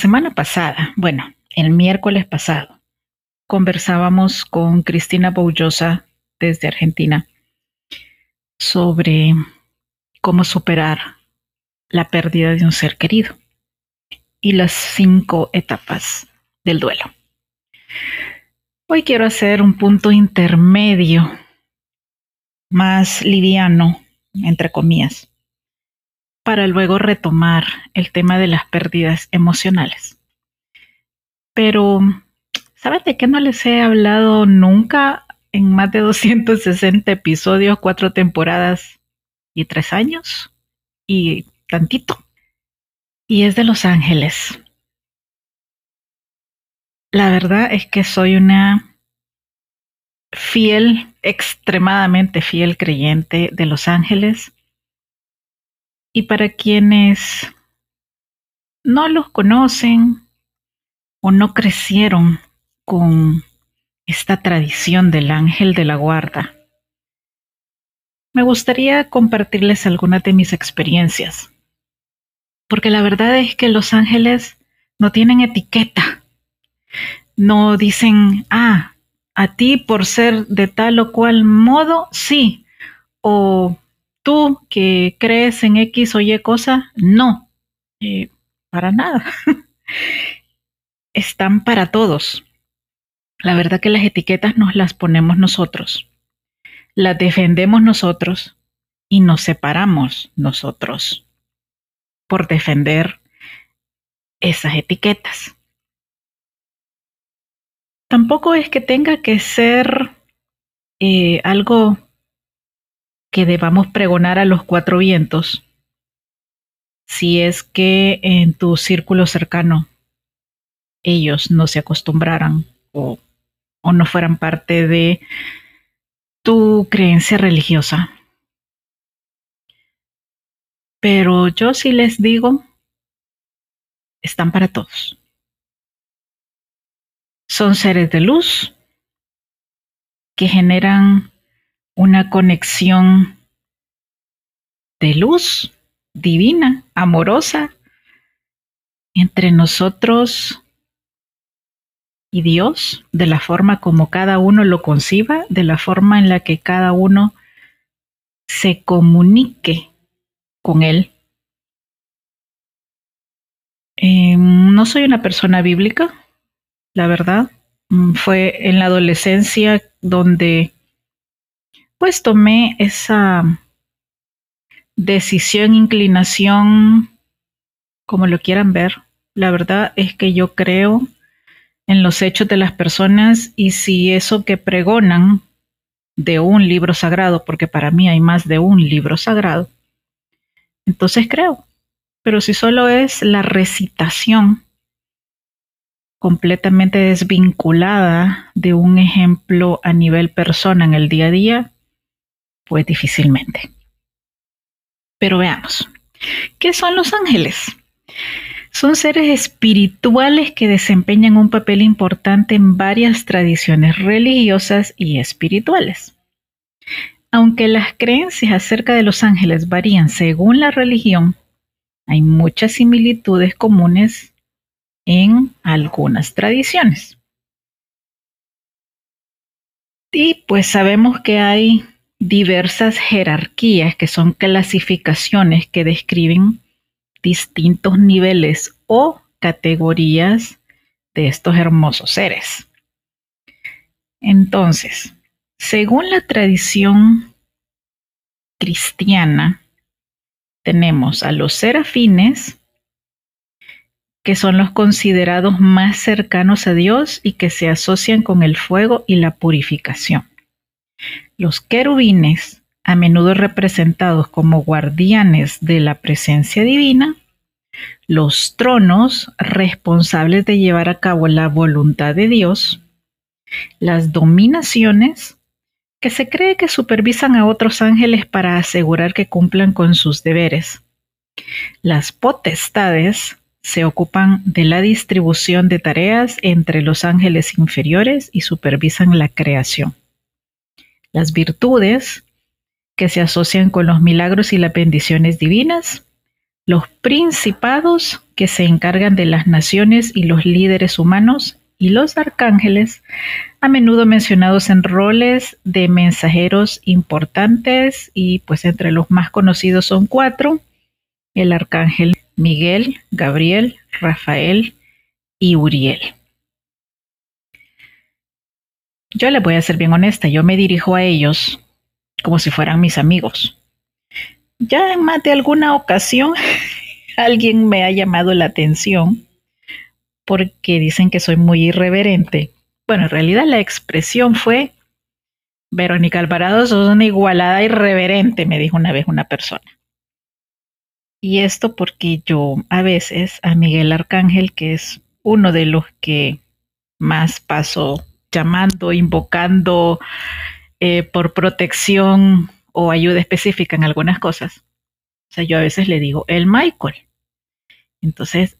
Semana pasada, bueno, el miércoles pasado, conversábamos con Cristina Boullosa desde Argentina sobre cómo superar la pérdida de un ser querido y las cinco etapas del duelo. Hoy quiero hacer un punto intermedio, más liviano, entre comillas, para luego retomar el tema de las pérdidas emocionales. Pero, ¿sabes de qué no les he hablado nunca en más de 260 episodios, cuatro temporadas y tres años? Y tantito. Y es de Los Ángeles. La verdad es que soy una fiel, extremadamente fiel creyente de Los Ángeles y para quienes no los conocen o no crecieron con esta tradición del ángel de la guarda, me gustaría compartirles algunas de mis experiencias. Porque la verdad es que los ángeles no tienen etiqueta. No dicen, ah, a ti por ser de tal o cual modo, sí. O tú que crees en X o Y cosa, no, eh, para nada. Están para todos. La verdad que las etiquetas nos las ponemos nosotros, las defendemos nosotros y nos separamos nosotros por defender esas etiquetas. Tampoco es que tenga que ser eh, algo que debamos pregonar a los cuatro vientos si es que en tu círculo cercano ellos no se acostumbraran o, o no fueran parte de tu creencia religiosa. Pero yo sí les digo, están para todos. Son seres de luz que generan una conexión de luz divina, amorosa, entre nosotros y Dios, de la forma como cada uno lo conciba, de la forma en la que cada uno se comunique con Él. Em, no soy una persona bíblica, la verdad. Mm, fue en la adolescencia donde pues tomé esa decisión, inclinación, como lo quieran ver. La verdad es que yo creo en los hechos de las personas y si eso que pregonan de un libro sagrado, porque para mí hay más de un libro sagrado, entonces creo. Pero si solo es la recitación completamente desvinculada de un ejemplo a nivel persona en el día a día, pues difícilmente. Pero veamos, ¿qué son los ángeles? Son seres espirituales que desempeñan un papel importante en varias tradiciones religiosas y espirituales. Aunque las creencias acerca de los ángeles varían según la religión, hay muchas similitudes comunes en algunas tradiciones. Y pues sabemos que hay diversas jerarquías que son clasificaciones que describen distintos niveles o categorías de estos hermosos seres. Entonces, según la tradición cristiana, tenemos a los serafines, que son los considerados más cercanos a Dios y que se asocian con el fuego y la purificación. Los querubines, a menudo representados como guardianes de la presencia divina, los tronos responsables de llevar a cabo la voluntad de Dios, las dominaciones, que se cree que supervisan a otros ángeles para asegurar que cumplan con sus deberes. Las potestades se ocupan de la distribución de tareas entre los ángeles inferiores y supervisan la creación. Las virtudes, que se asocian con los milagros y las bendiciones divinas, los principados, que se encargan de las naciones y los líderes humanos, y los arcángeles, a menudo mencionados en roles de mensajeros importantes y pues entre los más conocidos son cuatro, el arcángel Miguel, Gabriel, Rafael y Uriel. Yo les voy a ser bien honesta, yo me dirijo a ellos como si fueran mis amigos. Ya en más de alguna ocasión alguien me ha llamado la atención porque dicen que soy muy irreverente. Bueno, en realidad la expresión fue, Verónica Alvarado, sos una igualada irreverente, me dijo una vez una persona. Y esto porque yo a veces a Miguel Arcángel, que es uno de los que más paso llamando, invocando eh, por protección o ayuda específica en algunas cosas. O sea, yo a veces le digo el Michael. Entonces,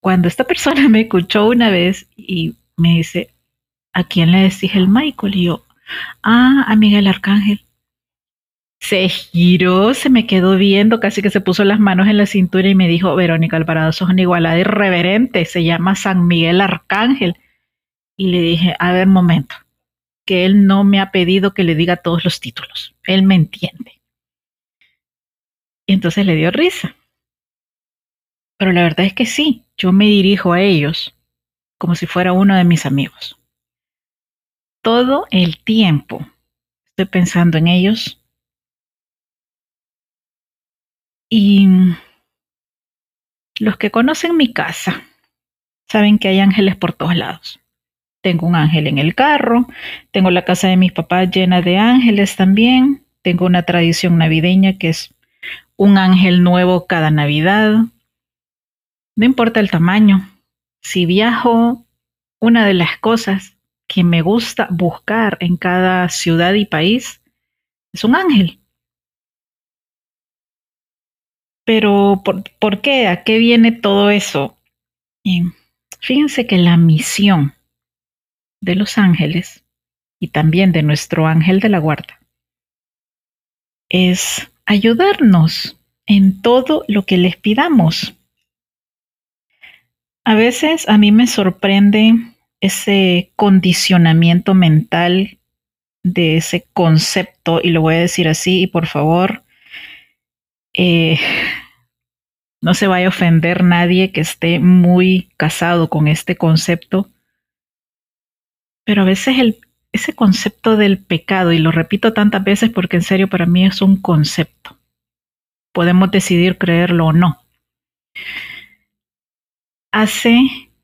cuando esta persona me escuchó una vez y me dice, ¿a quién le decís el Michael? Y yo, ah, a Miguel Arcángel se giró, se me quedó viendo, casi que se puso las manos en la cintura y me dijo, Verónica Alvarado, sos una igualada irreverente, se llama San Miguel Arcángel. Y le dije, a ver, momento, que él no me ha pedido que le diga todos los títulos, él me entiende. Y entonces le dio risa. Pero la verdad es que sí, yo me dirijo a ellos como si fuera uno de mis amigos. Todo el tiempo estoy pensando en ellos y los que conocen mi casa saben que hay ángeles por todos lados. Tengo un ángel en el carro, tengo la casa de mis papás llena de ángeles también, tengo una tradición navideña que es un ángel nuevo cada Navidad. No importa el tamaño, si viajo, una de las cosas que me gusta buscar en cada ciudad y país es un ángel. Pero, ¿por, qué? ¿A qué viene todo eso? fíjense que la misión de los ángeles y también de nuestro ángel de la guarda es ayudarnos en todo lo que les pidamos. A veces a mí me sorprende ese condicionamiento mental de ese concepto, y lo voy a decir así, y por favor, eh, no se vaya a ofender nadie que esté muy casado con este concepto, pero a veces ese concepto del pecado, y lo repito tantas veces porque en serio para mí es un concepto, podemos decidir creerlo o no, hace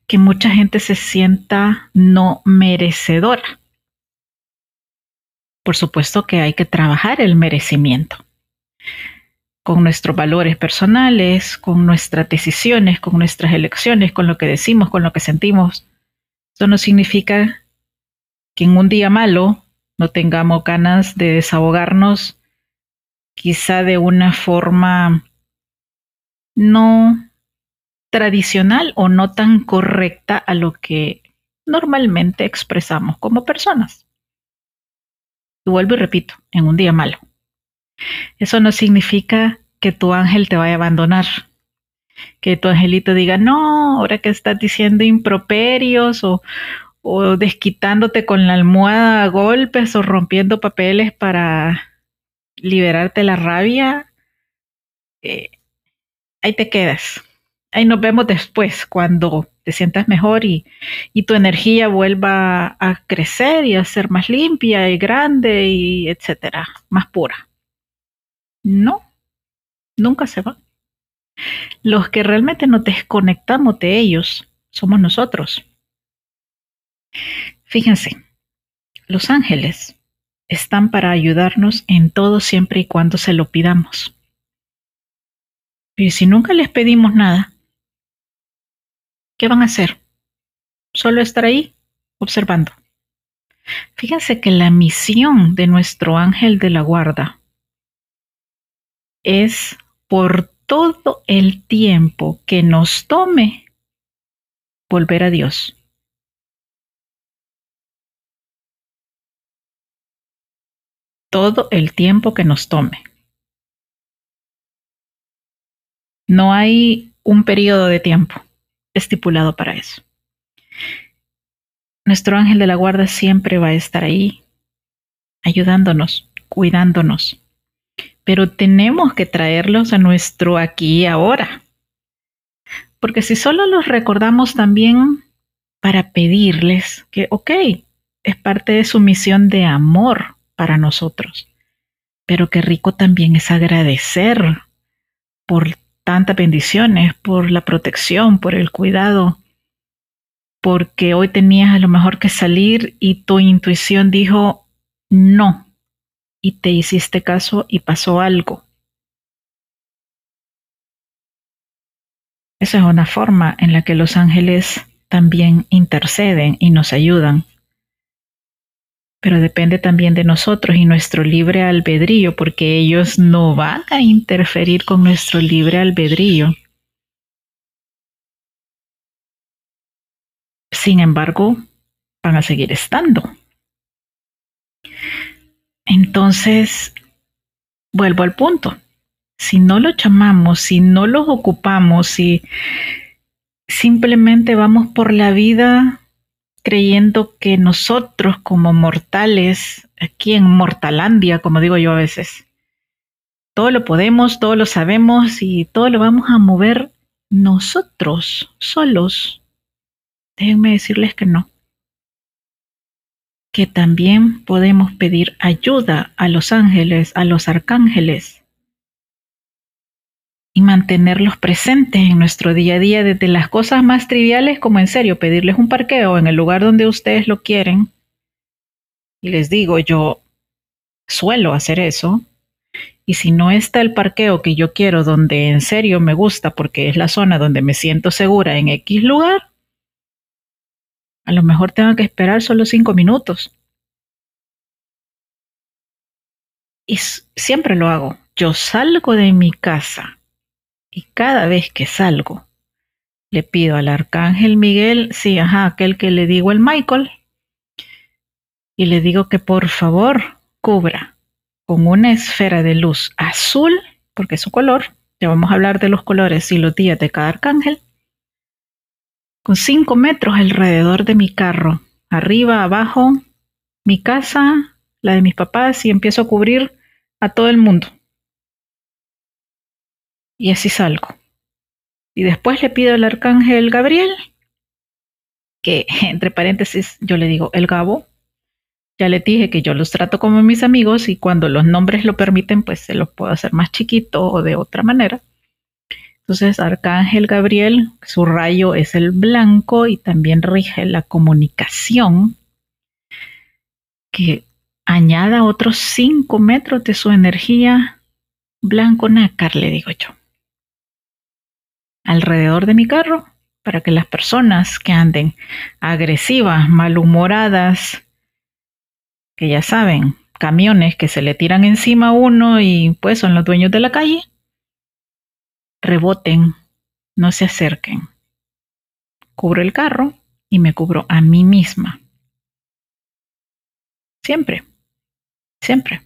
que mucha gente se sienta no merecedora. Por supuesto que hay que trabajar el merecimiento con nuestros valores personales, con nuestras decisiones, con nuestras elecciones, con lo que decimos, con lo que sentimos. Eso no significa que en un día malo no tengamos ganas de desahogarnos, quizá de una forma no tradicional o no tan correcta a lo que normalmente expresamos como personas. Y vuelvo y repito, en un día malo. Eso no significa que tu ángel te vaya a abandonar. Que tu angelito diga, no, ahora que estás diciendo improperios o, o desquitándote con la almohada a golpes o rompiendo papeles para liberarte la rabia, eh, ahí te quedas. Ahí nos vemos después, cuando te sientas mejor y, y, tu energía vuelva a crecer y a ser más limpia y grande y etcétera, más pura. No, nunca se va. Los que realmente nos desconectamos de ellos somos nosotros. Fíjense, los ángeles están para ayudarnos en todo siempre y cuando se lo pidamos. Y si nunca les pedimos nada, ¿qué van a hacer? Solo estar ahí observando. Fíjense que la misión de nuestro ángel de la guarda es por todo el tiempo que nos tome volver a Dios. Todo el tiempo que nos tome. No hay un periodo de tiempo estipulado para eso. Nuestro ángel de la guarda siempre va a estar ahí, ayudándonos, cuidándonos. Pero tenemos que traerlos a nuestro aquí y ahora. Porque si solo los recordamos también para pedirles que, ok, es parte de su misión de amor para nosotros. Pero qué rico también es agradecer por tantas bendiciones, por la protección, por el cuidado, porque hoy tenías a lo mejor que salir y tu intuición dijo no, y te hiciste caso y pasó algo. Esa es una forma en la que los ángeles también interceden y nos ayudan pero depende también de nosotros y nuestro libre albedrío, porque ellos no van a interferir con nuestro libre albedrío. Sin embargo, van a seguir estando. Entonces, vuelvo al punto. Si no los llamamos, si no los ocupamos, si simplemente vamos por la vida creyendo que nosotros como mortales, aquí en Mortalandia, como digo yo a veces, todo lo podemos, todo lo sabemos y todo lo vamos a mover nosotros solos. Déjenme decirles que no. Que también podemos pedir ayuda a los ángeles, a los arcángeles, y mantenerlos presentes en nuestro día a día, desde las cosas más triviales como en serio, pedirles un parqueo en el lugar donde ustedes lo quieren. Y les digo, yo suelo hacer eso. Y si no está el parqueo que yo quiero, donde en serio me gusta, porque es la zona donde me siento segura en X lugar, a lo mejor tengo que esperar solo cinco minutos. Y siempre lo hago. Yo salgo de mi casa y cada vez que salgo, le pido al arcángel Miguel, sí, ajá, aquel que le digo el Michael, y le digo que por favor cubra con una esfera de luz azul, porque es su color, ya vamos a hablar de los colores y los días de cada arcángel, con cinco metros alrededor de mi carro, arriba, abajo, mi casa, la de mis papás, y empiezo a cubrir a todo el mundo y así salgo. Y después le pido al arcángel Gabriel, que entre paréntesis yo le digo el Gabo. Ya le dije que yo los trato como mis amigos y cuando los nombres lo permiten, pues se los puedo hacer más chiquito o de otra manera. Entonces, Arcángel Gabriel, su rayo es el blanco y también rige la comunicación, que añada otros 5 metros de su energía blanco nácar, le digo yo alrededor de mi carro para que las personas que anden agresivas, malhumoradas, que ya saben, camiones que se le tiran encima a uno y pues son los dueños de la calle, reboten no se acerquen. Cubro el carro y me cubro a mí misma. Siempre, siempre.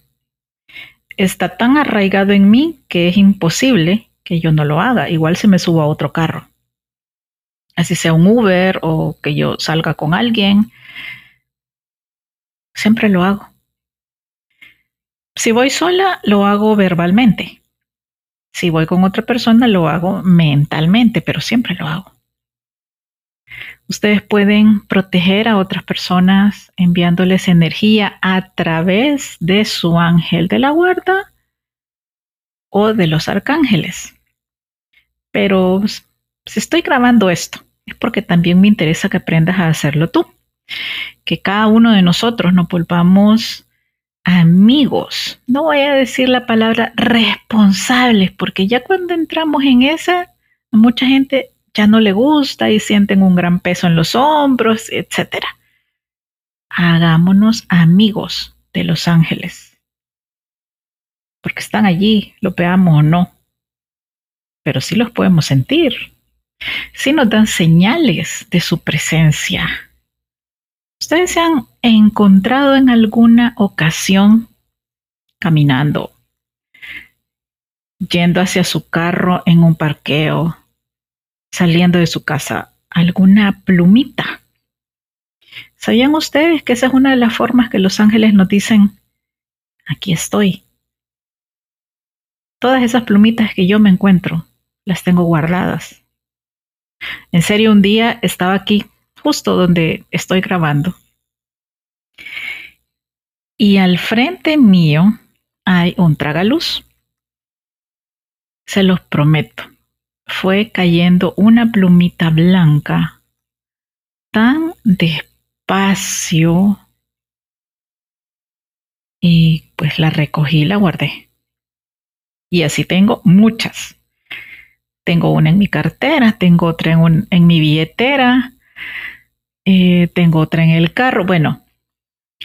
Está tan arraigado en mí que es imposible que yo no lo haga. Igual se me suba a otro carro. Así sea un Uber o que yo salga con alguien. Siempre lo hago. Si voy sola, lo hago verbalmente. Si voy con otra persona, lo hago mentalmente, pero siempre lo hago. Ustedes pueden proteger a otras personas enviándoles energía a través de su ángel de la guarda o de los arcángeles. Pero si estoy grabando esto, es porque también me interesa que aprendas a hacerlo tú. Que cada uno de nosotros nos volvamos amigos. No voy a decir la palabra responsables, porque ya cuando entramos en esa, mucha gente ya no le gusta y sienten un gran peso en los hombros, etc. Hagámonos amigos de los ángeles. Porque están allí, lo veamos o no. Pero sí los podemos sentir. Sí nos dan señales de su presencia. ¿Ustedes se han encontrado en alguna ocasión caminando, yendo hacia su carro en un parqueo, saliendo de su casa, alguna plumita? ¿Sabían ustedes que esa es una de las formas que los ángeles nos dicen, aquí estoy? Todas esas plumitas que yo me encuentro, las tengo guardadas. En serio, un día estaba aquí justo donde estoy grabando. Y al frente mío hay un tragaluz. Se los prometo. Fue cayendo una plumita blanca tan despacio y pues la recogí y la guardé. Y así tengo muchas. Tengo una en mi cartera, tengo otra en, mi billetera, eh, tengo otra en el carro. Bueno,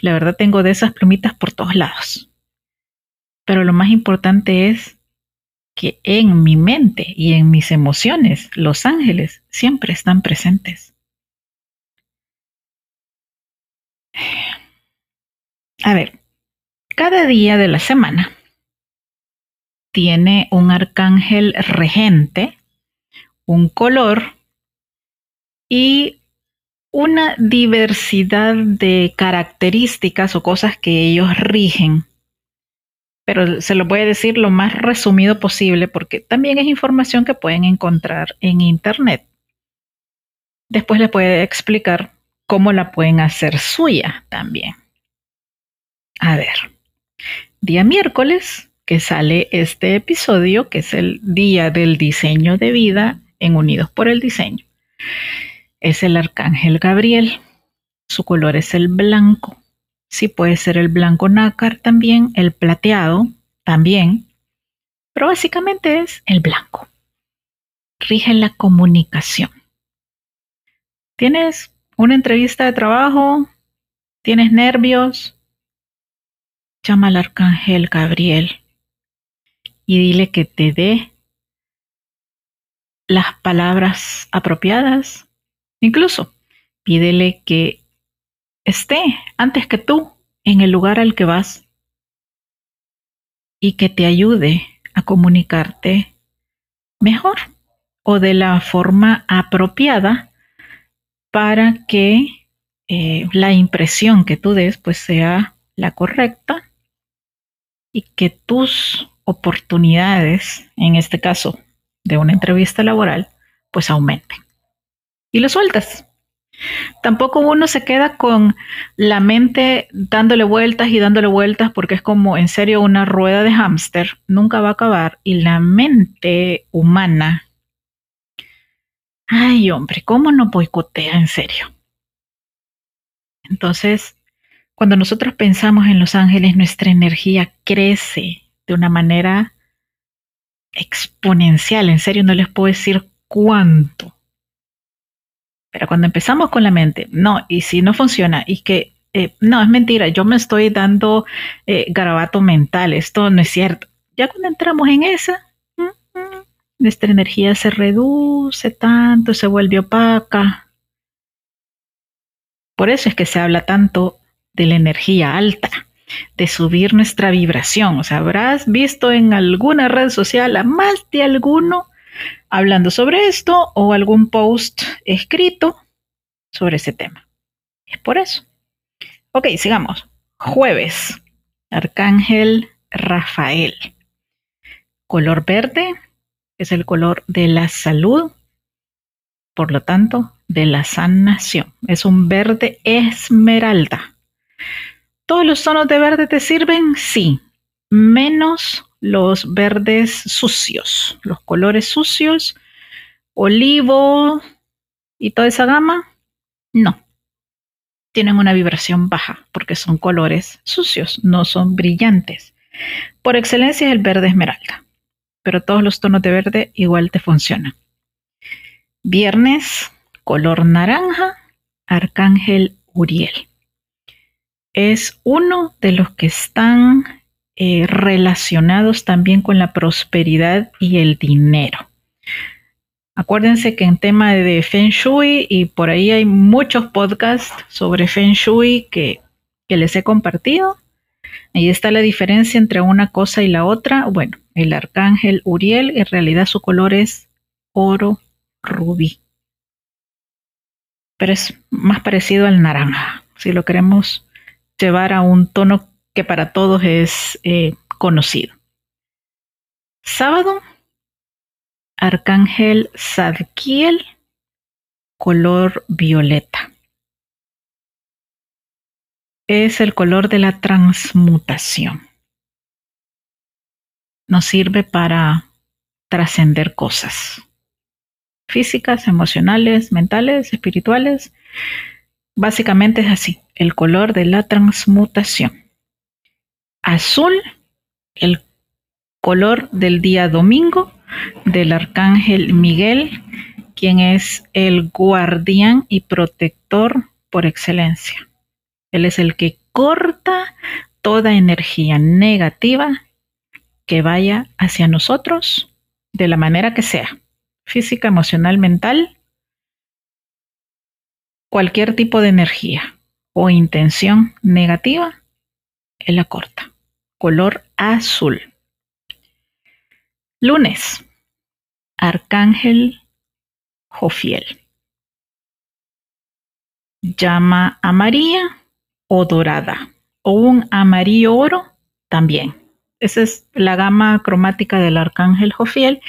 la verdad tengo de esas plumitas por todos lados. Pero lo más importante es que en mi mente y en mis emociones, los ángeles siempre están presentes. A ver, cada día de la semana tiene un arcángel regente, un color y una diversidad de características o cosas que ellos rigen. Pero se lo voy a decir lo más resumido posible porque también es información que pueden encontrar en Internet. Después les puedo explicar cómo la pueden hacer suya también. A ver, día miércoles que sale este episodio, que es el día del diseño de vida en Unidos por el Diseño es el arcángel Gabriel. Su color es el blanco. Sí puede ser el blanco nácar también, el plateado también, pero básicamente es el blanco. Rige la comunicación. ¿Tienes una entrevista de trabajo? ¿Tienes nervios? Llama al arcángel Gabriel y dile que te dé las palabras apropiadas. Incluso pídele que esté antes que tú en el lugar al que vas y que te ayude a comunicarte mejor o de la forma apropiada para que eh, la impresión que tú des pues sea la correcta y que tus oportunidades, en este caso de una entrevista laboral, pues aumenten y lo sueltas. Tampoco uno se queda con la mente dándole vueltas y dándole vueltas porque es como en serio una rueda de hámster, nunca va a acabar y la mente humana, ay hombre, ¿cómo no boicotea en serio? Entonces, cuando nosotros pensamos en los ángeles, nuestra energía crece de una manera exponencial, en serio no les puedo decir cuánto pero cuando empezamos con la mente, no, y si no funciona, y que eh, no, es mentira, yo me estoy dando eh, garabato mental, esto no es cierto. Ya cuando entramos en esa, mm, mm, nuestra energía se reduce tanto, se vuelve opaca. Por eso es que se habla tanto de la energía alta, de subir nuestra vibración. O sea, habrás visto en alguna red social a más de alguno hablando sobre esto o algún post escrito sobre ese tema. Es por eso. Ok, sigamos. Jueves. Arcángel Rafael. Color verde es el color de la salud, por lo tanto, de la sanación. Es un verde esmeralda. ¿Todos los tonos de verde te sirven? Sí, menos los verdes sucios, los colores sucios, olivo y toda esa gama. No, tienen una vibración baja porque son colores sucios, no son brillantes. Por excelencia es el verde esmeralda, pero todos los tonos de verde igual te funcionan. Viernes, color naranja, Arcángel Uriel. Es uno de los que están eh, relacionados también con la prosperidad y el dinero. Acuérdense que en tema de Feng Shui y por ahí hay muchos podcasts sobre Feng Shui que, que les he compartido. Ahí está la diferencia entre una cosa y la otra. Bueno, el arcángel Uriel en realidad su color es oro rubí. Pero es más parecido al naranja, si lo queremos llevar a un tono que para todos es eh, conocido. Sábado, Arcángel Zadkiel, color violeta. Es el color de la transmutación. Nos sirve para trascender cosas físicas, emocionales, mentales, espirituales. Básicamente es así, el color de la transmutación. Azul, el color del día domingo del arcángel Miguel, quien es el guardián y protector por excelencia. Él es el que corta toda energía negativa que vaya hacia nosotros de la manera que sea, física, emocional, mental, cualquier tipo de energía o intención negativa, él la corta. Color azul. Lunes. Arcángel Jofiel. Llama amarilla o dorada o un amarillo oro también. Esa es la gama cromática del arcángel Jofiel,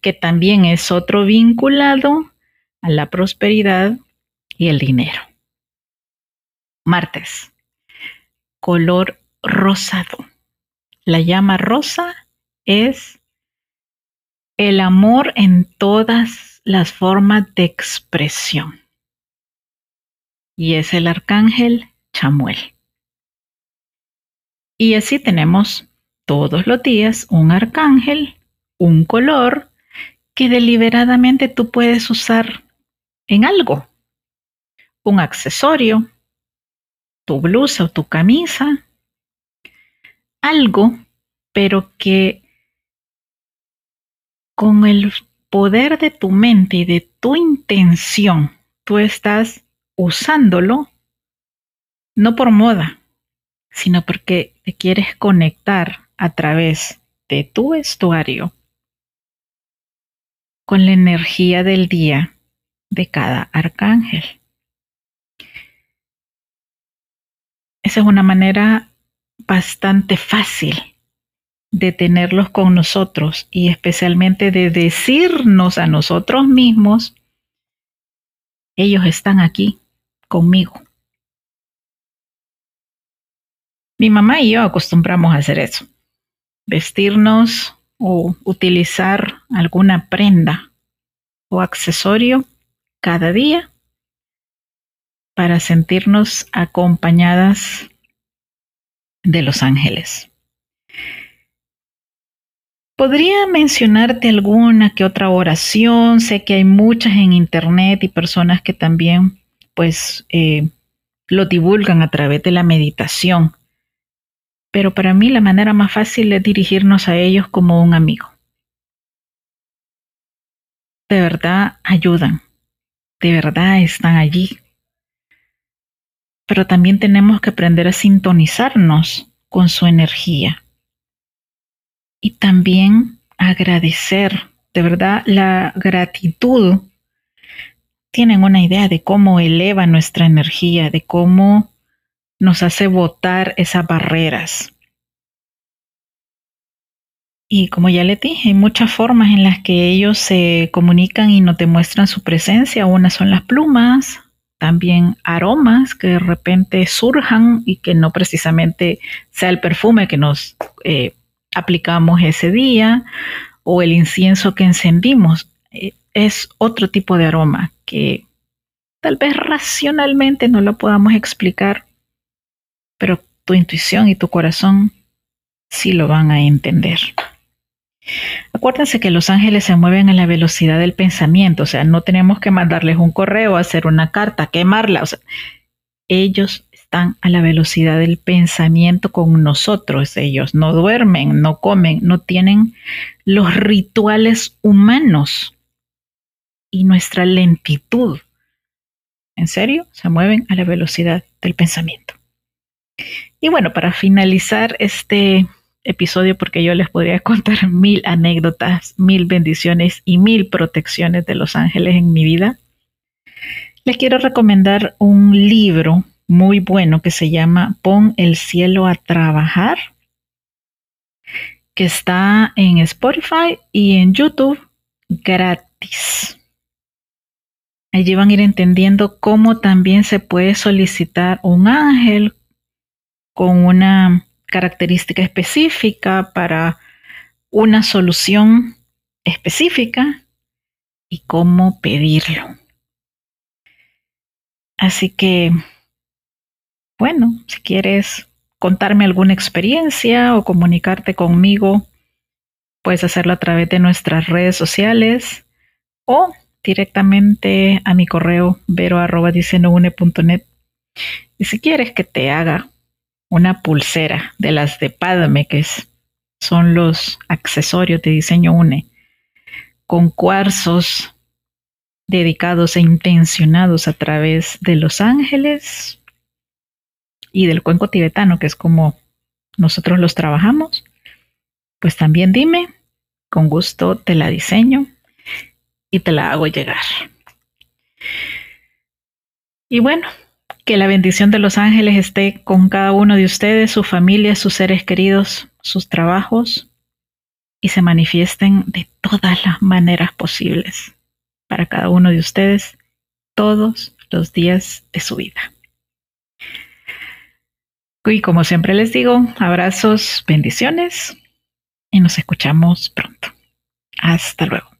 que también es otro vinculado a la prosperidad y el dinero. Martes, color rosado. La llama rosa es el amor en todas las formas de expresión. Y es el arcángel Chamuel. Y así tenemos todos los días un arcángel, un color que deliberadamente tú puedes usar en algo. Un accesorio, tu blusa o tu camisa, algo, pero que con el poder de tu mente y de tu intención, tú estás usándolo no por moda, sino porque te quieres conectar a través de tu vestuario con la energía del día de cada arcángel. Esa es una manera bastante fácil de tenerlos con nosotros y especialmente de decirnos a nosotros mismos, ellos están aquí conmigo. Mi mamá y yo acostumbramos a hacer eso, vestirnos o utilizar alguna prenda o accesorio cada día para sentirnos acompañadas de los ángeles. Podría mencionarte alguna que otra oración. Sé que hay muchas en internet y personas que también, pues, eh, lo divulgan a través de la meditación. Pero para mí la manera más fácil es dirigirnos a ellos como un amigo. de verdad ayudan, de verdad están allí. Pero también tenemos que aprender a sintonizarnos con su energía. Y también agradecer, de verdad, la gratitud. Tienen una idea de cómo eleva nuestra energía, de cómo nos hace botar esas barreras. Y como ya le dije, hay muchas formas en las que ellos se comunican y nos demuestran su presencia. Una son las plumas, también aromas que de repente surjan y que no precisamente sea el perfume que nos eh, aplicamos ese día o el incienso que encendimos. Eh, es otro tipo de aroma que tal vez racionalmente no lo podamos explicar, pero tu intuición y tu corazón sí lo van a entender. Acuérdense que los ángeles se mueven a la velocidad del pensamiento, o sea, no tenemos que mandarles un correo, hacer una carta, quemarla, o sea, ellos están a la velocidad del pensamiento con nosotros, ellos no duermen, no comen, no tienen los rituales humanos y nuestra lentitud. ¿En serio? Se mueven a la velocidad del pensamiento. Y bueno, para finalizar este episodio porque yo les podría contar mil anécdotas, mil bendiciones y mil protecciones de los ángeles en mi vida. Les quiero recomendar un libro muy bueno que se llama Pon el cielo a trabajar, que está en Spotify y en YouTube gratis. Allí van a ir entendiendo cómo también se puede solicitar un ángel con una característica específica para una solución específica y cómo pedirlo. Así que, bueno, si quieres contarme alguna experiencia o comunicarte conmigo, puedes hacerlo a través de nuestras redes sociales o directamente a mi correo vero.net. Y si quieres que te haga una pulsera de las de Padme, que son los accesorios de diseño UNE, con cuarzos dedicados e intencionados a través de los ángeles y del cuenco tibetano, que es como nosotros los trabajamos, pues también dime, con gusto te la diseño y te la hago llegar. Y bueno, que la bendición de los ángeles esté con cada uno de ustedes, su familia, sus seres queridos, sus trabajos y se manifiesten de todas las maneras posibles para cada uno de ustedes todos los días de su vida. Y como siempre les digo, abrazos, bendiciones y nos escuchamos pronto. Hasta luego.